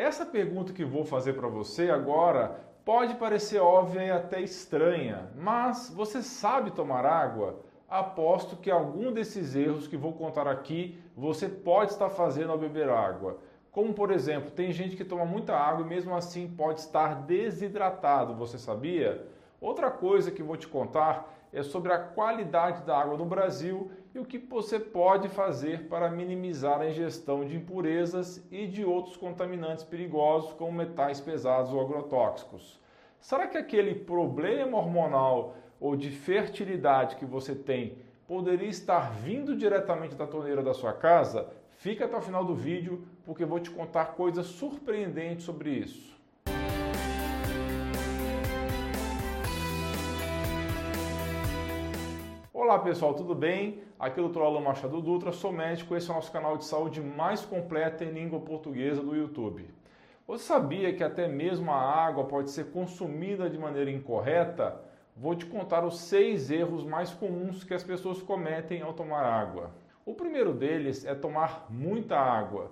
Essa pergunta que vou fazer para você agora pode parecer óbvia e até estranha, mas você sabe tomar água? Aposto que algum desses erros que vou contar aqui você pode estar fazendo ao beber água. Como por exemplo, tem gente que toma muita água e mesmo assim pode estar desidratado, você sabia? Outra coisa que vou te contar é sobre a qualidade da água no Brasil e o que você pode fazer para minimizar a ingestão de impurezas e de outros contaminantes perigosos, como metais pesados ou agrotóxicos. Será que aquele problema hormonal ou de fertilidade que você tem poderia estar vindo diretamente da torneira da sua casa? Fica até o final do vídeo porque vou te contar coisas surpreendentes sobre isso. Olá pessoal, tudo bem? Aqui é o Dr. Alan Machado Dutra, sou médico, esse é o nosso canal de saúde mais completo em língua portuguesa do YouTube. Você sabia que até mesmo a água pode ser consumida de maneira incorreta? Vou te contar os seis erros mais comuns que as pessoas cometem ao tomar água. O primeiro deles é tomar muita água.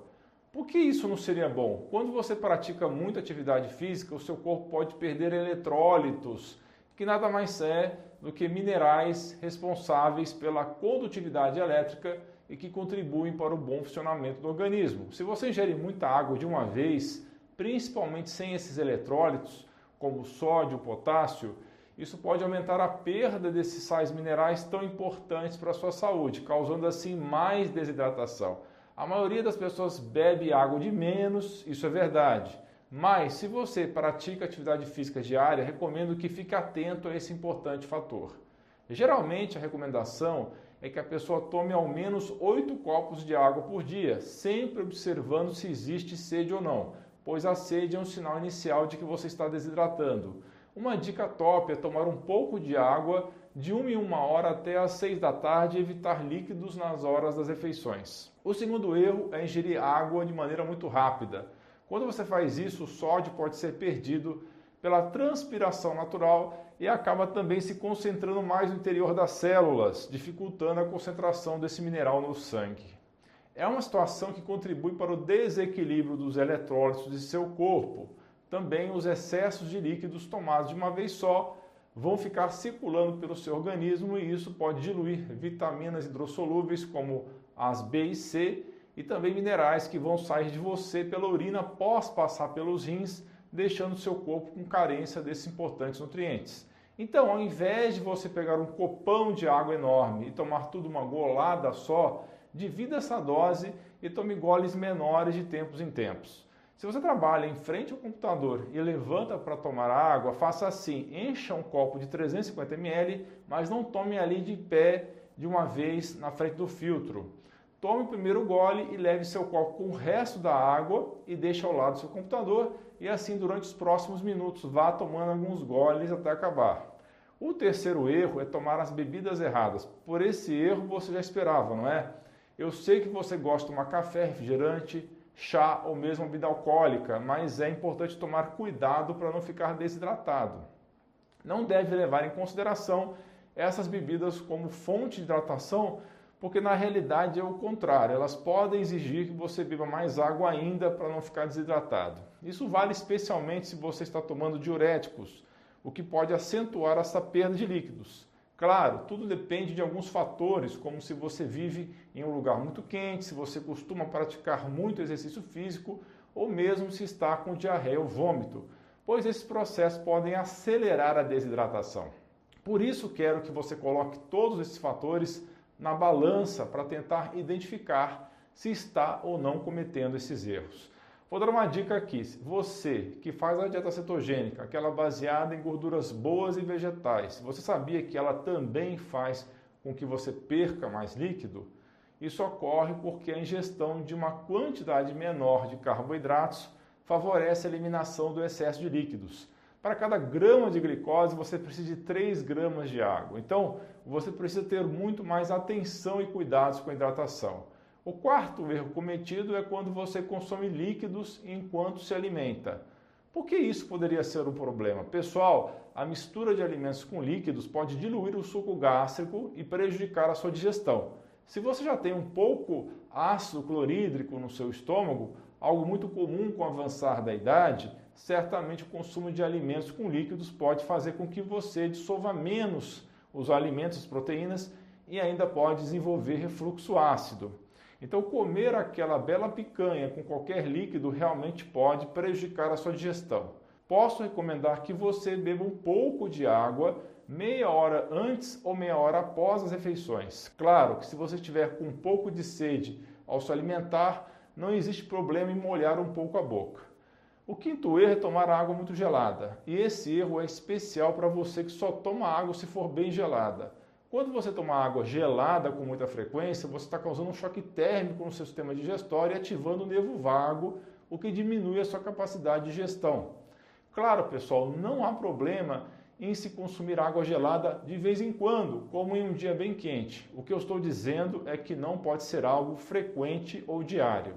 Por que isso não seria bom? Quando você pratica muita atividade física, o seu corpo pode perder eletrólitos, que nada mais é do que minerais responsáveis pela condutividade elétrica e que contribuem para o bom funcionamento do organismo. Se você ingere muita água de uma vez, principalmente sem esses eletrólitos, como sódio, potássio, isso pode aumentar a perda desses sais minerais tão importantes para a sua saúde, causando assim mais desidratação. A maioria das pessoas bebe água de menos, isso é verdade mas, se você pratica atividade física diária, recomendo que fique atento a esse importante fator. Geralmente, a recomendação é que a pessoa tome ao menos 8 copos de água por dia, sempre observando se existe sede ou não, pois a sede é um sinal inicial de que você está desidratando. Uma dica top é tomar um pouco de água de uma em uma hora até às 6 da tarde e evitar líquidos nas horas das refeições. O segundo erro é ingerir água de maneira muito rápida. Quando você faz isso, o sódio pode ser perdido pela transpiração natural e acaba também se concentrando mais no interior das células, dificultando a concentração desse mineral no sangue. É uma situação que contribui para o desequilíbrio dos eletrólitos de seu corpo. Também os excessos de líquidos tomados de uma vez só vão ficar circulando pelo seu organismo e isso pode diluir vitaminas hidrossolúveis como as B e C e também minerais que vão sair de você pela urina após passar pelos rins, deixando seu corpo com carência desses importantes nutrientes. Então, ao invés de você pegar um copão de água enorme e tomar tudo uma golada só, divida essa dose e tome goles menores de tempos em tempos. Se você trabalha em frente ao computador e levanta para tomar água, faça assim: encha um copo de 350 ml, mas não tome ali de pé de uma vez na frente do filtro. Tome o primeiro gole e leve seu copo com o resto da água e deixe ao lado do seu computador e assim durante os próximos minutos vá tomando alguns goles até acabar. O terceiro erro é tomar as bebidas erradas. Por esse erro você já esperava, não é? Eu sei que você gosta de tomar café, refrigerante, chá ou mesmo bebida alcoólica, mas é importante tomar cuidado para não ficar desidratado. Não deve levar em consideração essas bebidas como fonte de hidratação porque na realidade é o contrário, elas podem exigir que você beba mais água ainda para não ficar desidratado. Isso vale especialmente se você está tomando diuréticos, o que pode acentuar essa perda de líquidos. Claro, tudo depende de alguns fatores, como se você vive em um lugar muito quente, se você costuma praticar muito exercício físico ou mesmo se está com diarreia ou vômito, pois esses processos podem acelerar a desidratação. Por isso, quero que você coloque todos esses fatores na balança para tentar identificar se está ou não cometendo esses erros. Vou dar uma dica aqui. Você que faz a dieta cetogênica, aquela baseada em gorduras boas e vegetais, você sabia que ela também faz com que você perca mais líquido? Isso ocorre porque a ingestão de uma quantidade menor de carboidratos favorece a eliminação do excesso de líquidos. Para cada grama de glicose, você precisa de 3 gramas de água. Então, você precisa ter muito mais atenção e cuidados com a hidratação. O quarto erro cometido é quando você consome líquidos enquanto se alimenta. Por que isso poderia ser um problema? Pessoal, a mistura de alimentos com líquidos pode diluir o suco gástrico e prejudicar a sua digestão. Se você já tem um pouco ácido clorídrico no seu estômago, algo muito comum com o avançar da idade, certamente o consumo de alimentos com líquidos pode fazer com que você dissolva menos os alimentos, as proteínas e ainda pode desenvolver refluxo ácido. Então, comer aquela bela picanha com qualquer líquido realmente pode prejudicar a sua digestão. Posso recomendar que você beba um pouco de água meia hora antes ou meia hora após as refeições. Claro que se você estiver com um pouco de sede ao se alimentar, não existe problema em molhar um pouco a boca. O quinto erro é tomar água muito gelada, e esse erro é especial para você que só toma água se for bem gelada. Quando você toma água gelada com muita frequência, você está causando um choque térmico no seu sistema digestório e ativando o nervo vago, o que diminui a sua capacidade de digestão. Claro, pessoal, não há problema em se consumir água gelada de vez em quando, como em um dia bem quente. O que eu estou dizendo é que não pode ser algo frequente ou diário.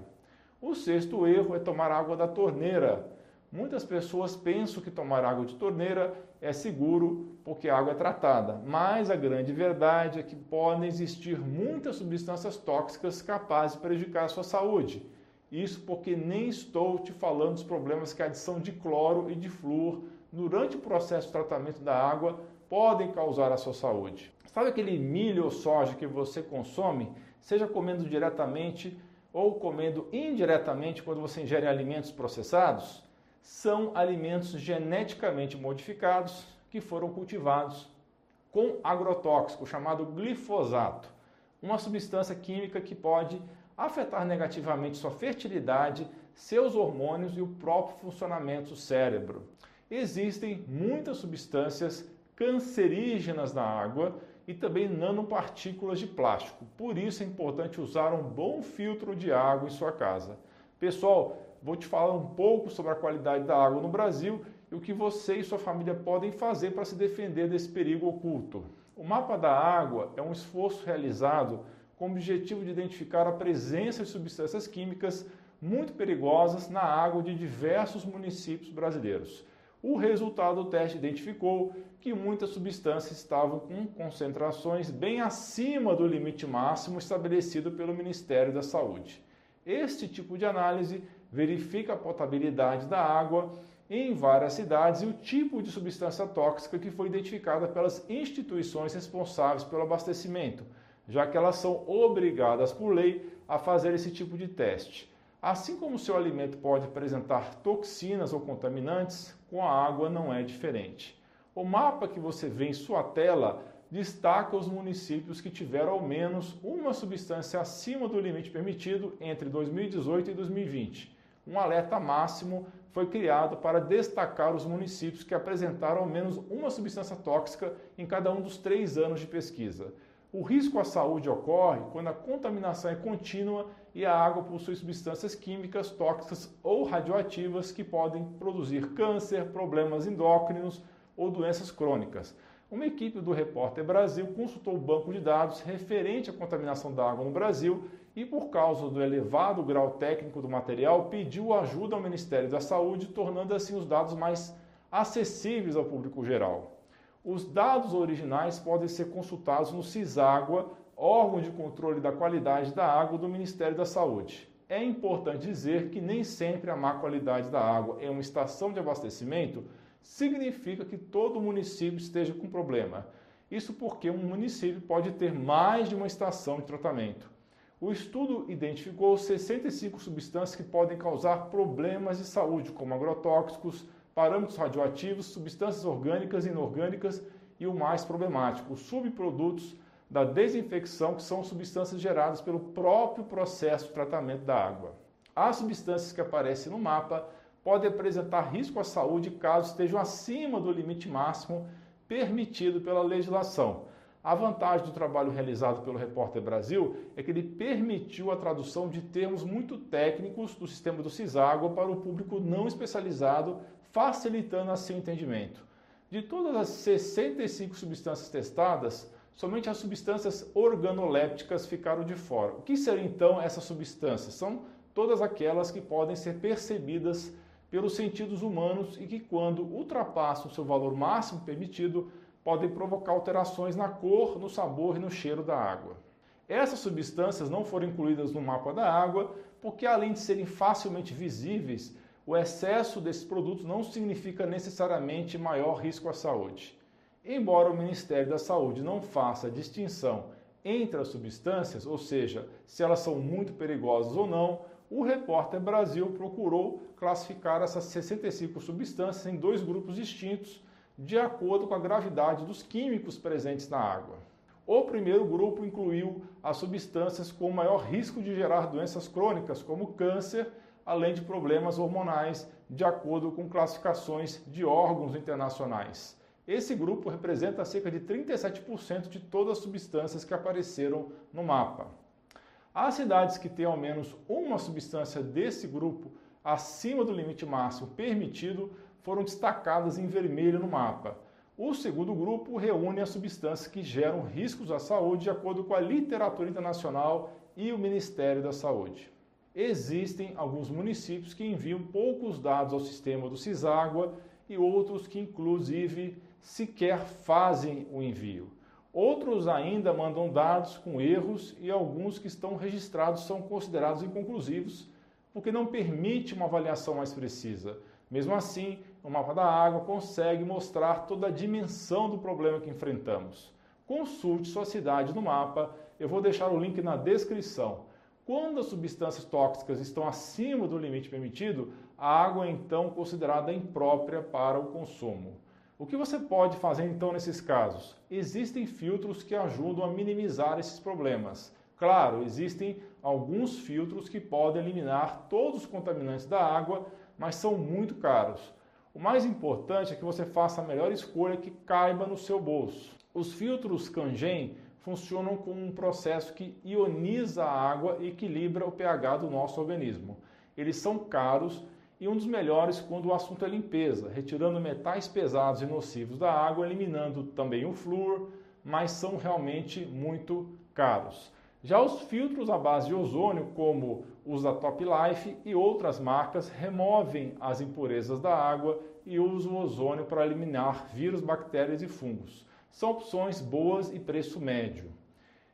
O sexto erro é tomar água da torneira. Muitas pessoas pensam que tomar água de torneira é seguro porque a água é tratada, mas a grande verdade é que podem existir muitas substâncias tóxicas capazes de prejudicar a sua saúde. Isso porque nem estou te falando dos problemas que a adição de cloro e de flúor durante o processo de tratamento da água podem causar à sua saúde. Sabe aquele milho ou soja que você consome, seja comendo diretamente ou comendo indiretamente quando você ingere alimentos processados? são alimentos geneticamente modificados que foram cultivados com agrotóxico chamado glifosato, uma substância química que pode afetar negativamente sua fertilidade, seus hormônios e o próprio funcionamento do cérebro. Existem muitas substâncias cancerígenas na água e também nanopartículas de plástico. Por isso é importante usar um bom filtro de água em sua casa. Pessoal, vou te falar um pouco sobre a qualidade da água no Brasil e o que você e sua família podem fazer para se defender desse perigo oculto. O mapa da água é um esforço realizado com o objetivo de identificar a presença de substâncias químicas muito perigosas na água de diversos municípios brasileiros. O resultado do teste identificou que muitas substâncias estavam com concentrações bem acima do limite máximo estabelecido pelo Ministério da Saúde. Este tipo de análise verifica a potabilidade da água em várias cidades e o tipo de substância tóxica que foi identificada pelas instituições responsáveis pelo abastecimento, já que elas são obrigadas por lei a fazer esse tipo de teste. Assim como o seu alimento pode apresentar toxinas ou contaminantes, com a água não é diferente. O mapa que você vê em sua tela destaca os municípios que tiveram ao menos uma substância acima do limite permitido entre 2018 e 2020 um alerta máximo foi criado para destacar os municípios que apresentaram ao menos uma substância tóxica em cada um dos três anos de pesquisa. O risco à saúde ocorre quando a contaminação é contínua e a água possui substâncias químicas tóxicas ou radioativas que podem produzir câncer, problemas endócrinos ou doenças crônicas. Uma equipe do Repórter Brasil consultou o banco de dados referente à contaminação da água no Brasil e, por causa do elevado grau técnico do material, pediu ajuda ao Ministério da Saúde, tornando assim os dados mais acessíveis ao público geral. Os dados originais podem ser consultados no CISÁGUA, órgão de controle da qualidade da água do Ministério da Saúde. É importante dizer que nem sempre a má qualidade da água em uma estação de abastecimento significa que todo município esteja com problema. Isso porque um município pode ter mais de uma estação de tratamento. O estudo identificou 65 substâncias que podem causar problemas de saúde, como agrotóxicos, parâmetros radioativos, substâncias orgânicas e inorgânicas e o mais problemático, os subprodutos da desinfecção, que são substâncias geradas pelo próprio processo de tratamento da água. As substâncias que aparecem no mapa podem apresentar risco à saúde caso estejam acima do limite máximo permitido pela legislação. A vantagem do trabalho realizado pelo Repórter Brasil é que ele permitiu a tradução de termos muito técnicos do sistema do CISÁGUA para o público não especializado, facilitando assim o entendimento. De todas as 65 substâncias testadas, somente as substâncias organolépticas ficaram de fora. O que seriam então essas substâncias? São todas aquelas que podem ser percebidas pelos sentidos humanos e que, quando ultrapassam seu valor máximo permitido, podem provocar alterações na cor, no sabor e no cheiro da água. Essas substâncias não foram incluídas no mapa da água porque além de serem facilmente visíveis, o excesso desses produtos não significa necessariamente maior risco à saúde. Embora o Ministério da Saúde não faça distinção entre as substâncias, ou seja, se elas são muito perigosas ou não, o Repórter Brasil procurou classificar essas 65 substâncias em dois grupos distintos, de acordo com a gravidade dos químicos presentes na água. O primeiro grupo incluiu as substâncias com maior risco de gerar doenças crônicas, como câncer, além de problemas hormonais, de acordo com classificações de órgãos internacionais. Esse grupo representa cerca de 37% de todas as substâncias que apareceram no mapa. As cidades que têm ao menos uma substância desse grupo acima do limite máximo permitido foram destacadas em vermelho no mapa. O segundo grupo reúne as substâncias que geram riscos à saúde de acordo com a literatura internacional e o Ministério da Saúde. Existem alguns municípios que enviam poucos dados ao sistema do Ciságua e outros que, inclusive, sequer fazem o envio. Outros ainda mandam dados com erros e alguns que estão registrados são considerados inconclusivos, porque não permite uma avaliação mais precisa. Mesmo assim, o mapa da água consegue mostrar toda a dimensão do problema que enfrentamos. Consulte sua cidade no mapa, eu vou deixar o link na descrição. Quando as substâncias tóxicas estão acima do limite permitido, a água é então considerada imprópria para o consumo. O que você pode fazer então nesses casos? Existem filtros que ajudam a minimizar esses problemas. Claro, existem alguns filtros que podem eliminar todos os contaminantes da água, mas são muito caros. O mais importante é que você faça a melhor escolha que caiba no seu bolso. Os filtros Kangen funcionam como um processo que ioniza a água e equilibra o pH do nosso organismo. Eles são caros e um dos melhores quando o assunto é limpeza, retirando metais pesados e nocivos da água, eliminando também o flúor, mas são realmente muito caros. Já os filtros à base de ozônio, como os da Top Life e outras marcas, removem as impurezas da água e usam o ozônio para eliminar vírus, bactérias e fungos. São opções boas e preço médio.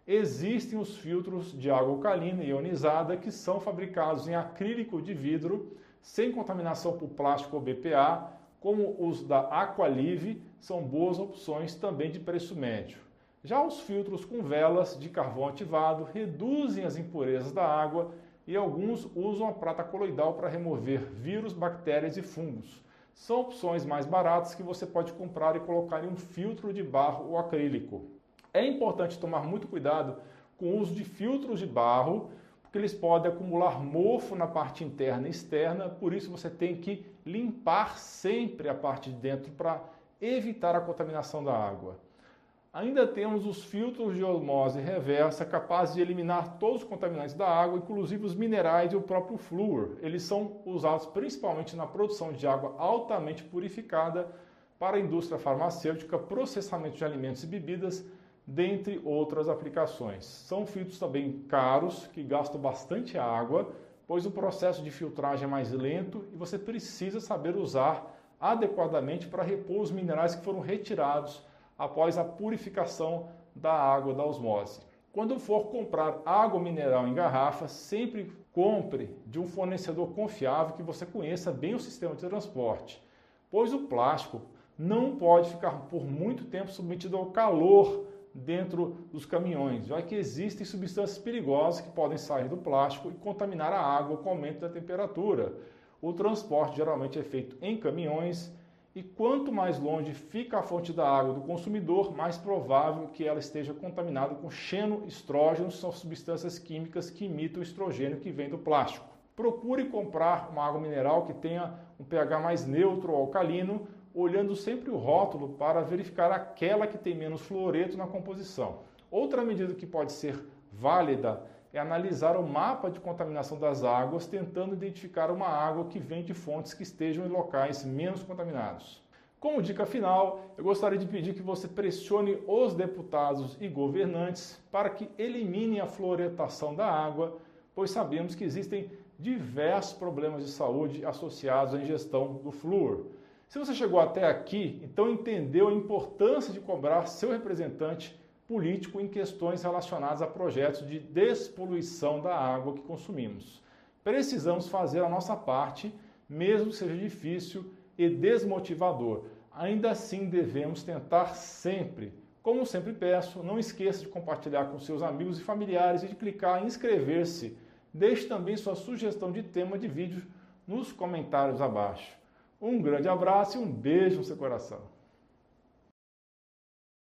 Existem os filtros de água alcalina ionizada que são fabricados em acrílico de vidro sem contaminação por plástico ou BPA, como os da Aqualive, são boas opções também de preço médio. Já os filtros com velas de carvão ativado reduzem as impurezas da água e alguns usam a prata coloidal para remover vírus, bactérias e fungos. São opções mais baratas que você pode comprar e colocar em um filtro de barro ou acrílico. É importante tomar muito cuidado com o uso de filtros de barro porque eles podem acumular mofo na parte interna e externa, por isso você tem que limpar sempre a parte de dentro para evitar a contaminação da água. Ainda temos os filtros de osmose reversa capazes de eliminar todos os contaminantes da água, inclusive os minerais e o próprio flúor. Eles são usados principalmente na produção de água altamente purificada para a indústria farmacêutica, processamento de alimentos e bebidas, dentre outras aplicações. São filtros também caros, que gastam bastante água, pois o processo de filtragem é mais lento e você precisa saber usar adequadamente para repor os minerais que foram retirados após a purificação da água da osmose. Quando for comprar água mineral em garrafa, sempre compre de um fornecedor confiável que você conheça bem o sistema de transporte, pois o plástico não pode ficar por muito tempo submetido ao calor dentro dos caminhões, já que existem substâncias perigosas que podem sair do plástico e contaminar a água com o aumento da temperatura. O transporte geralmente é feito em caminhões e quanto mais longe fica a fonte da água do consumidor, mais provável que ela esteja contaminada com xenoestrógenos, são substâncias químicas que imitam o estrogênio que vem do plástico. Procure comprar uma água mineral que tenha um pH mais neutro ou alcalino, olhando sempre o rótulo para verificar aquela que tem menos fluoreto na composição. Outra medida que pode ser válida é analisar o mapa de contaminação das águas, tentando identificar uma água que vem de fontes que estejam em locais menos contaminados. Como dica final, eu gostaria de pedir que você pressione os deputados e governantes para que eliminem a fluoretação da água, pois sabemos que existem diversos problemas de saúde associados à ingestão do flúor. Se você chegou até aqui, então entendeu a importância de cobrar seu representante político em questões relacionadas a projetos de despoluição da água que consumimos. precisamos fazer a nossa parte, mesmo que seja difícil e desmotivador. Ainda assim, devemos tentar sempre. Como sempre peço, não esqueça de compartilhar com seus amigos e familiares e de clicar em inscrever-se. Deixe também sua sugestão de tema de vídeo nos comentários abaixo. Um grande abraço e um beijo no seu coração.